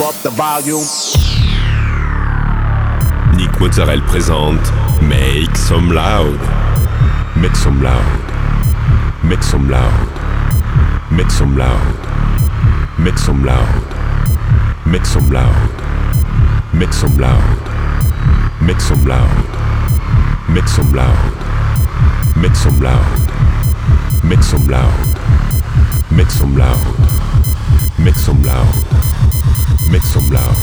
Up the volume. Nick Mozzarella présente Make Some Loud. Make some loud. Make some loud. Make some loud. Make some loud. Make some loud. Make some loud. Make some loud. Make some loud. Make some loud. Make some loud. Make some loud. Make some loud. Make some loud.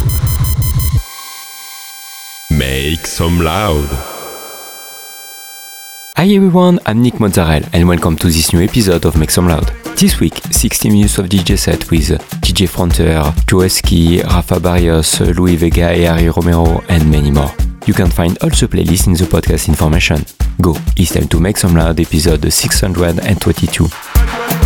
Make some loud. Hi everyone, I'm Nick Mozzarella and welcome to this new episode of Make Some Loud. This week, 60 minutes of DJ set with DJ Frontier, Joeski, Rafa Barrios, Louis Vega, Harry Romero, and many more. You can find all the playlists in the podcast information. Go, it's time to Make Some Loud episode 622.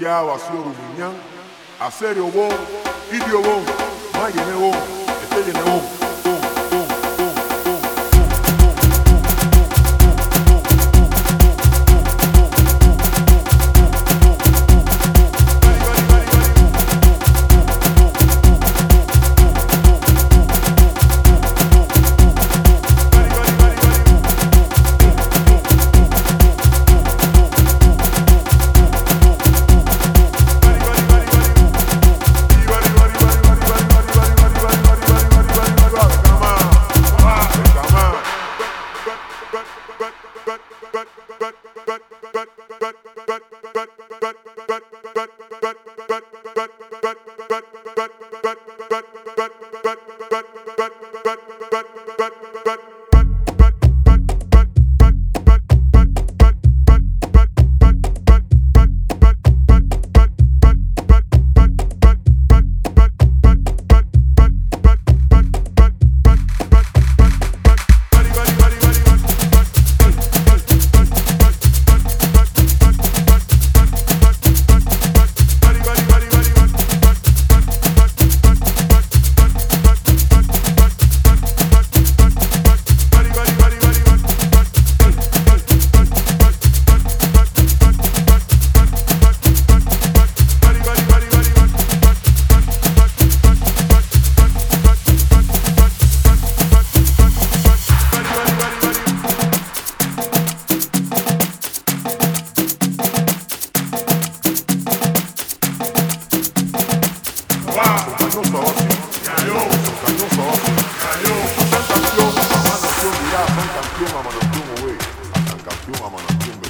ya wasiorumunya aseri obo idi obo mayene obo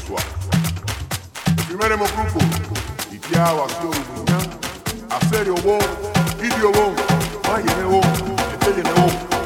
sexual. El primer hemocrupo, Itiao, Acción, Buñán, Acerio Bon, Idio Bon, Mayene Bon, Estellene Bon.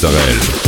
Mozzarella.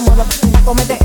mueva, comete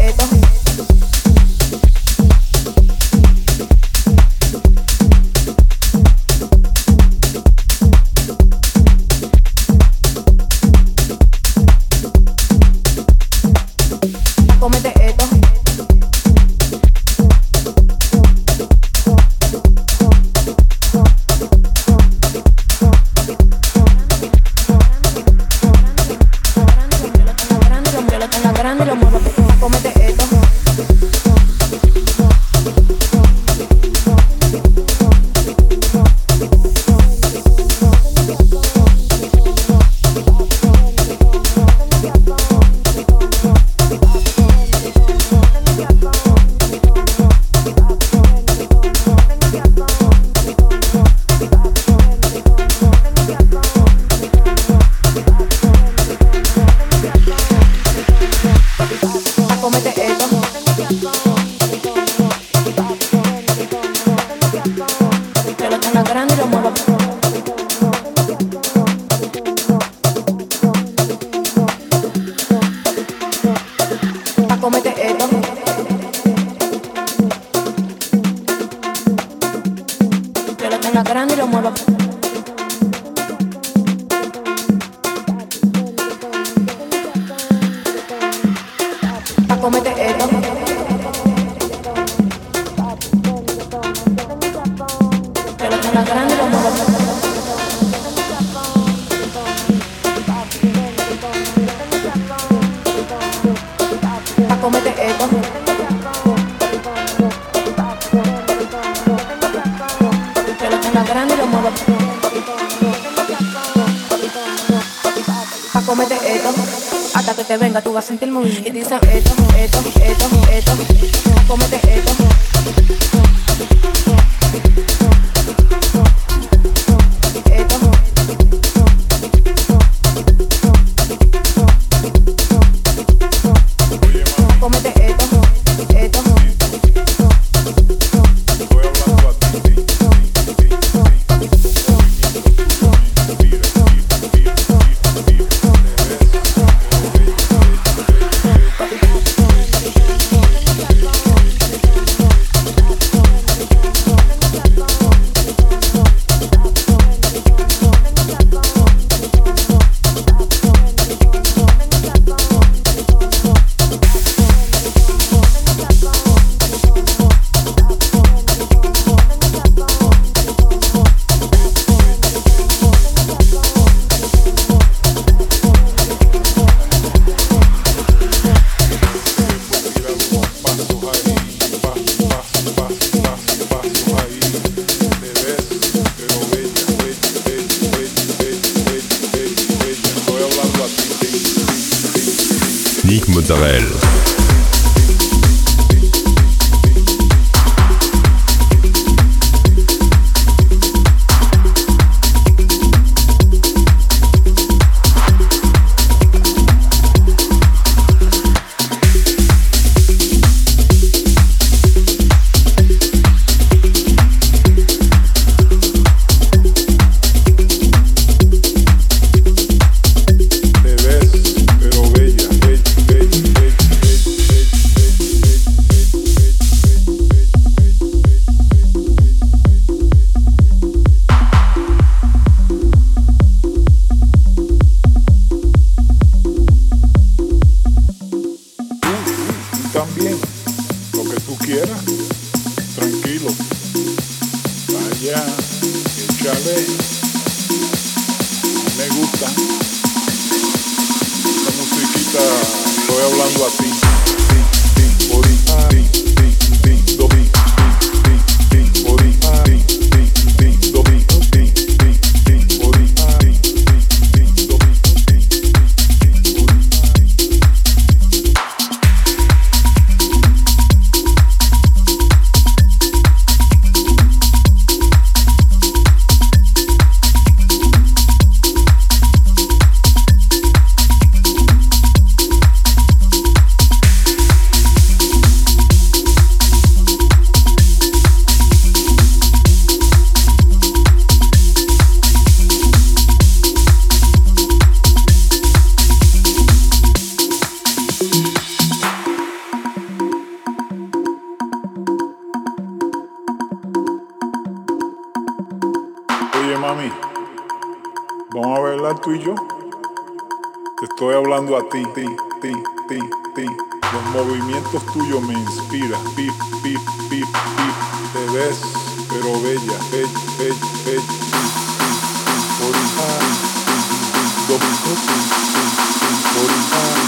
venga, tú vas a sentir muy bien. Y dicen esto, esto, esto, esto. Cómete esto. 45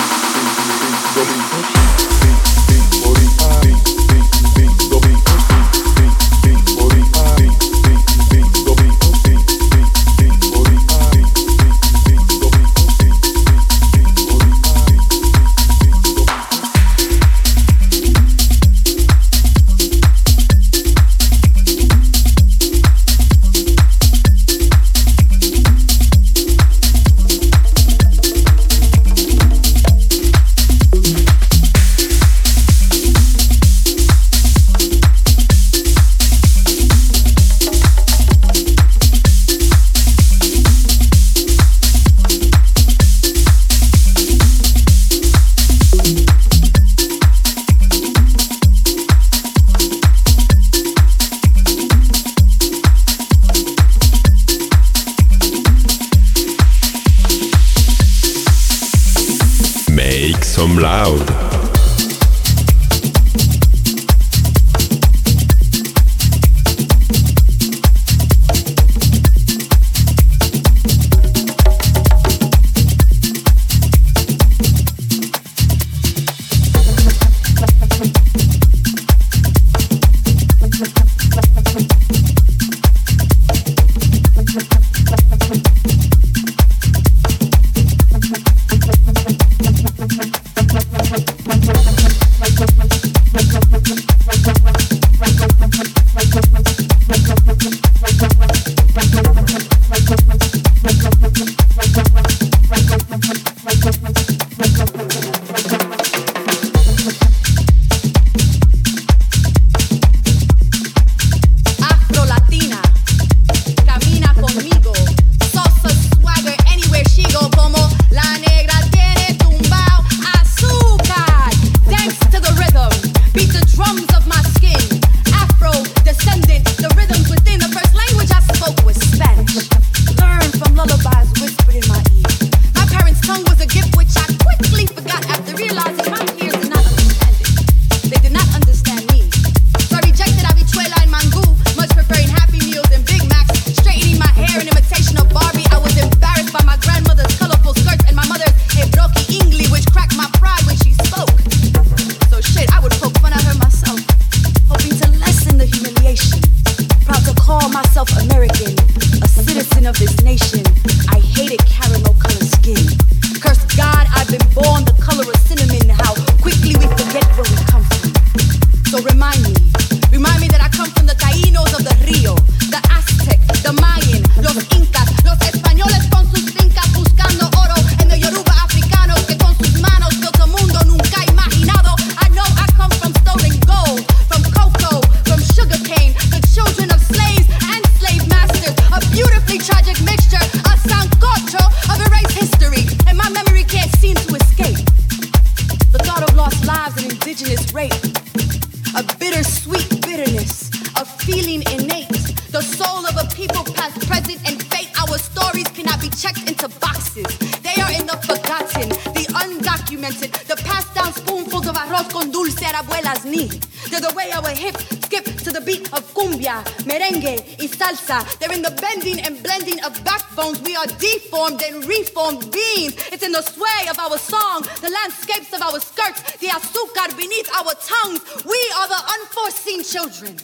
It's in the sway of our song, the landscapes of our skirts, the azúcar beneath our tongues. We are the unforeseen children.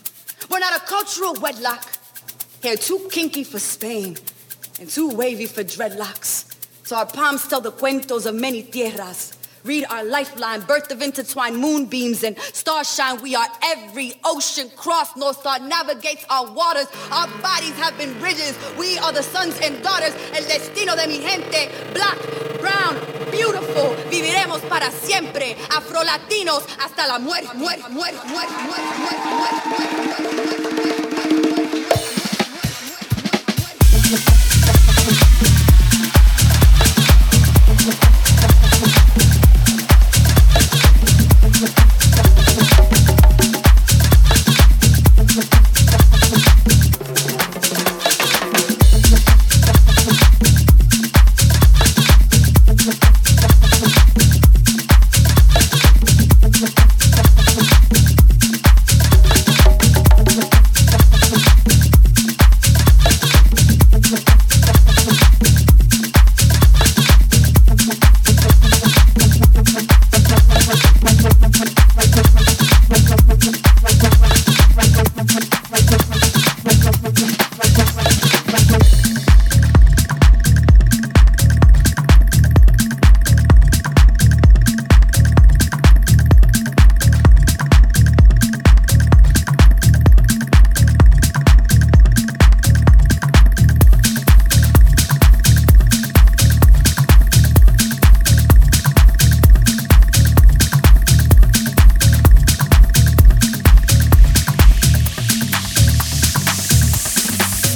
We're not a cultural wedlock. Hair too kinky for Spain and too wavy for dreadlocks. So our palms tell the cuentos of many tierras. Read our lifeline, birth of intertwined moonbeams and starshine. We are every ocean cross. North Star navigates our waters. Our bodies have been bridges. We are the sons and daughters. El destino de mi gente. Black, brown, beautiful. Viviremos para siempre. Afro-latinos hasta la muerte, muerte, muerte, muerte, muerte, muerte, muerte, muerte, muerte, muerte.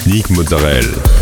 Nick Mozzarella.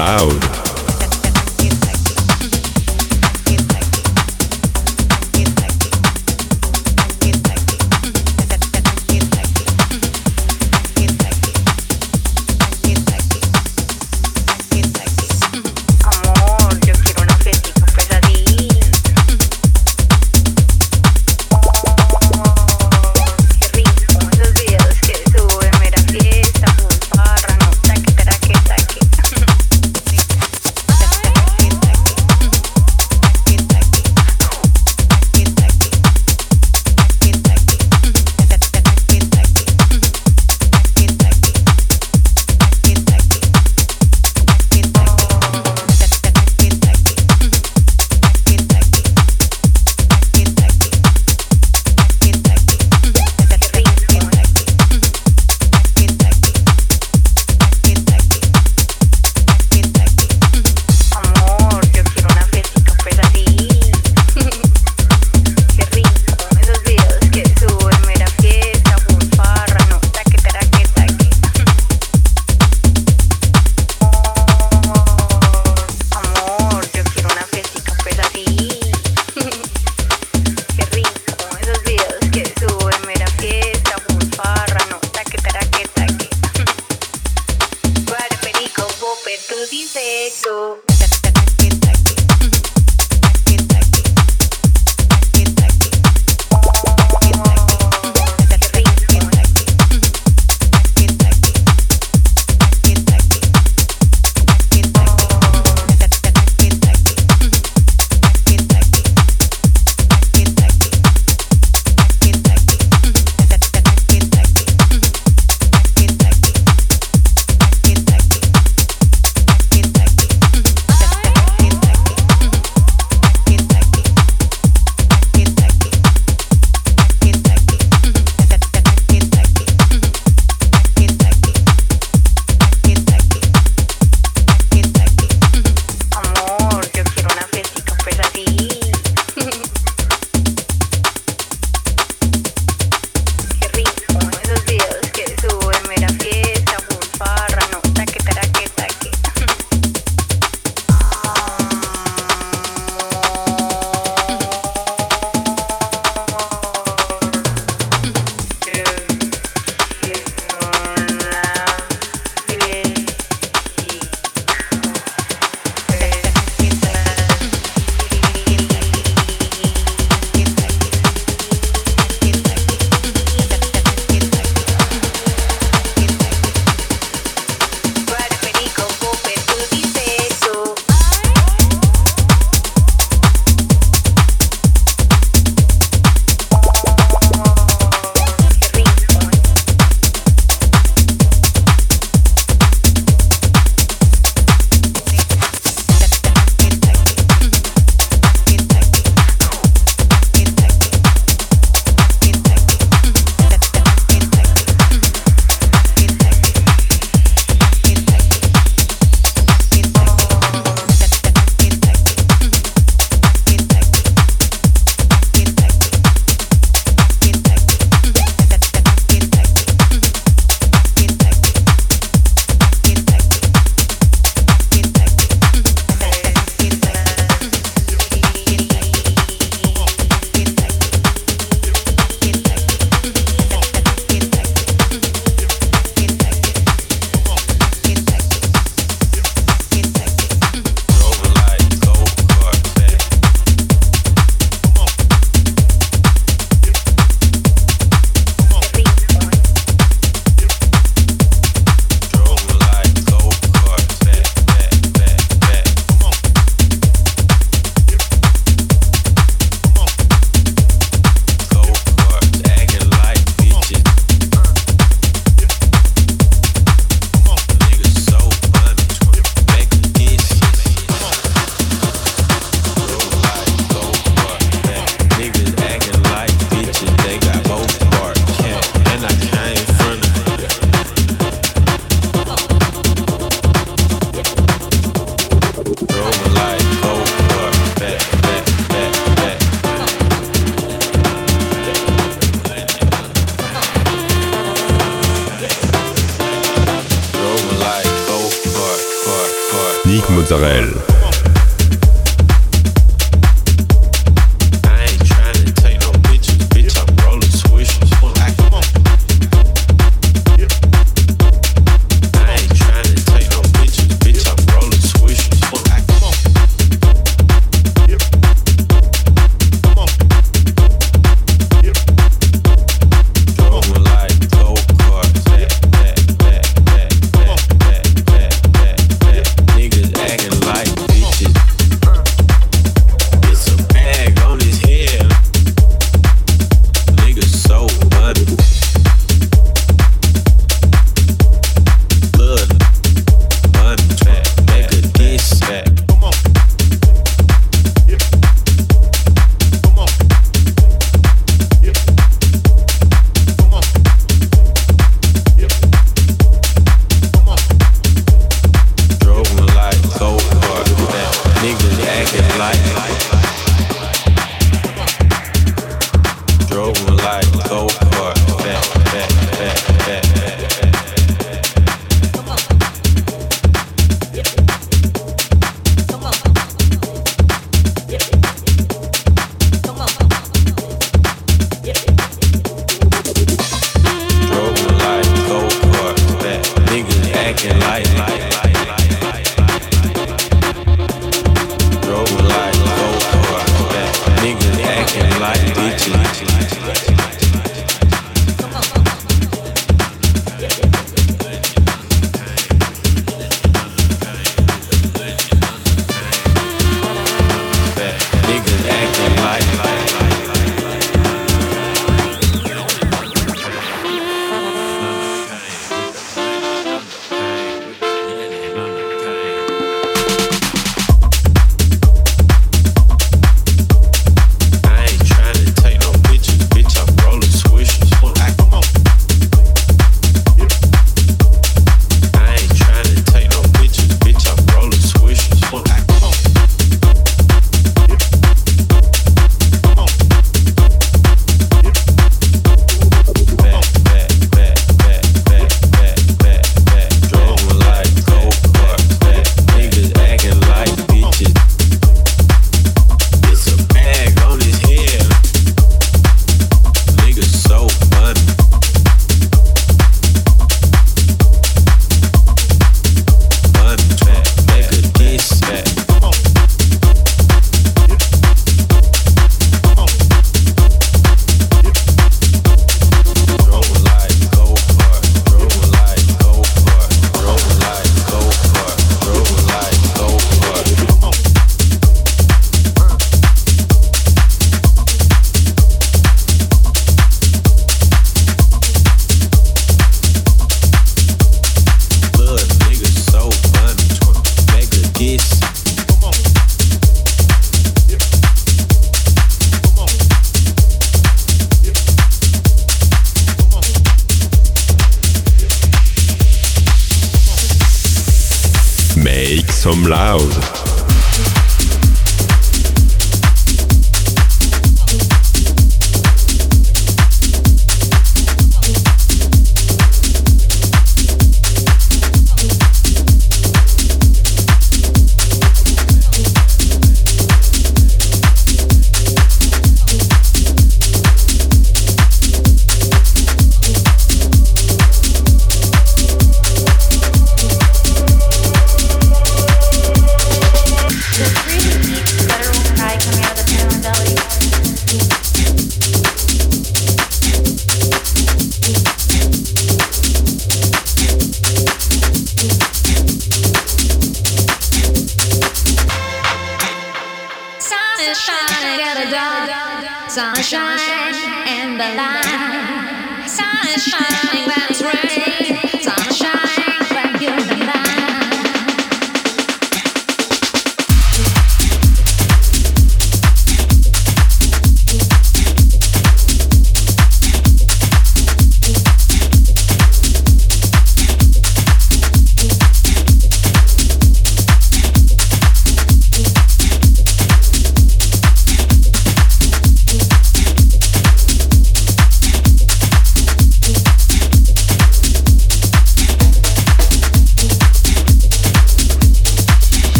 loud.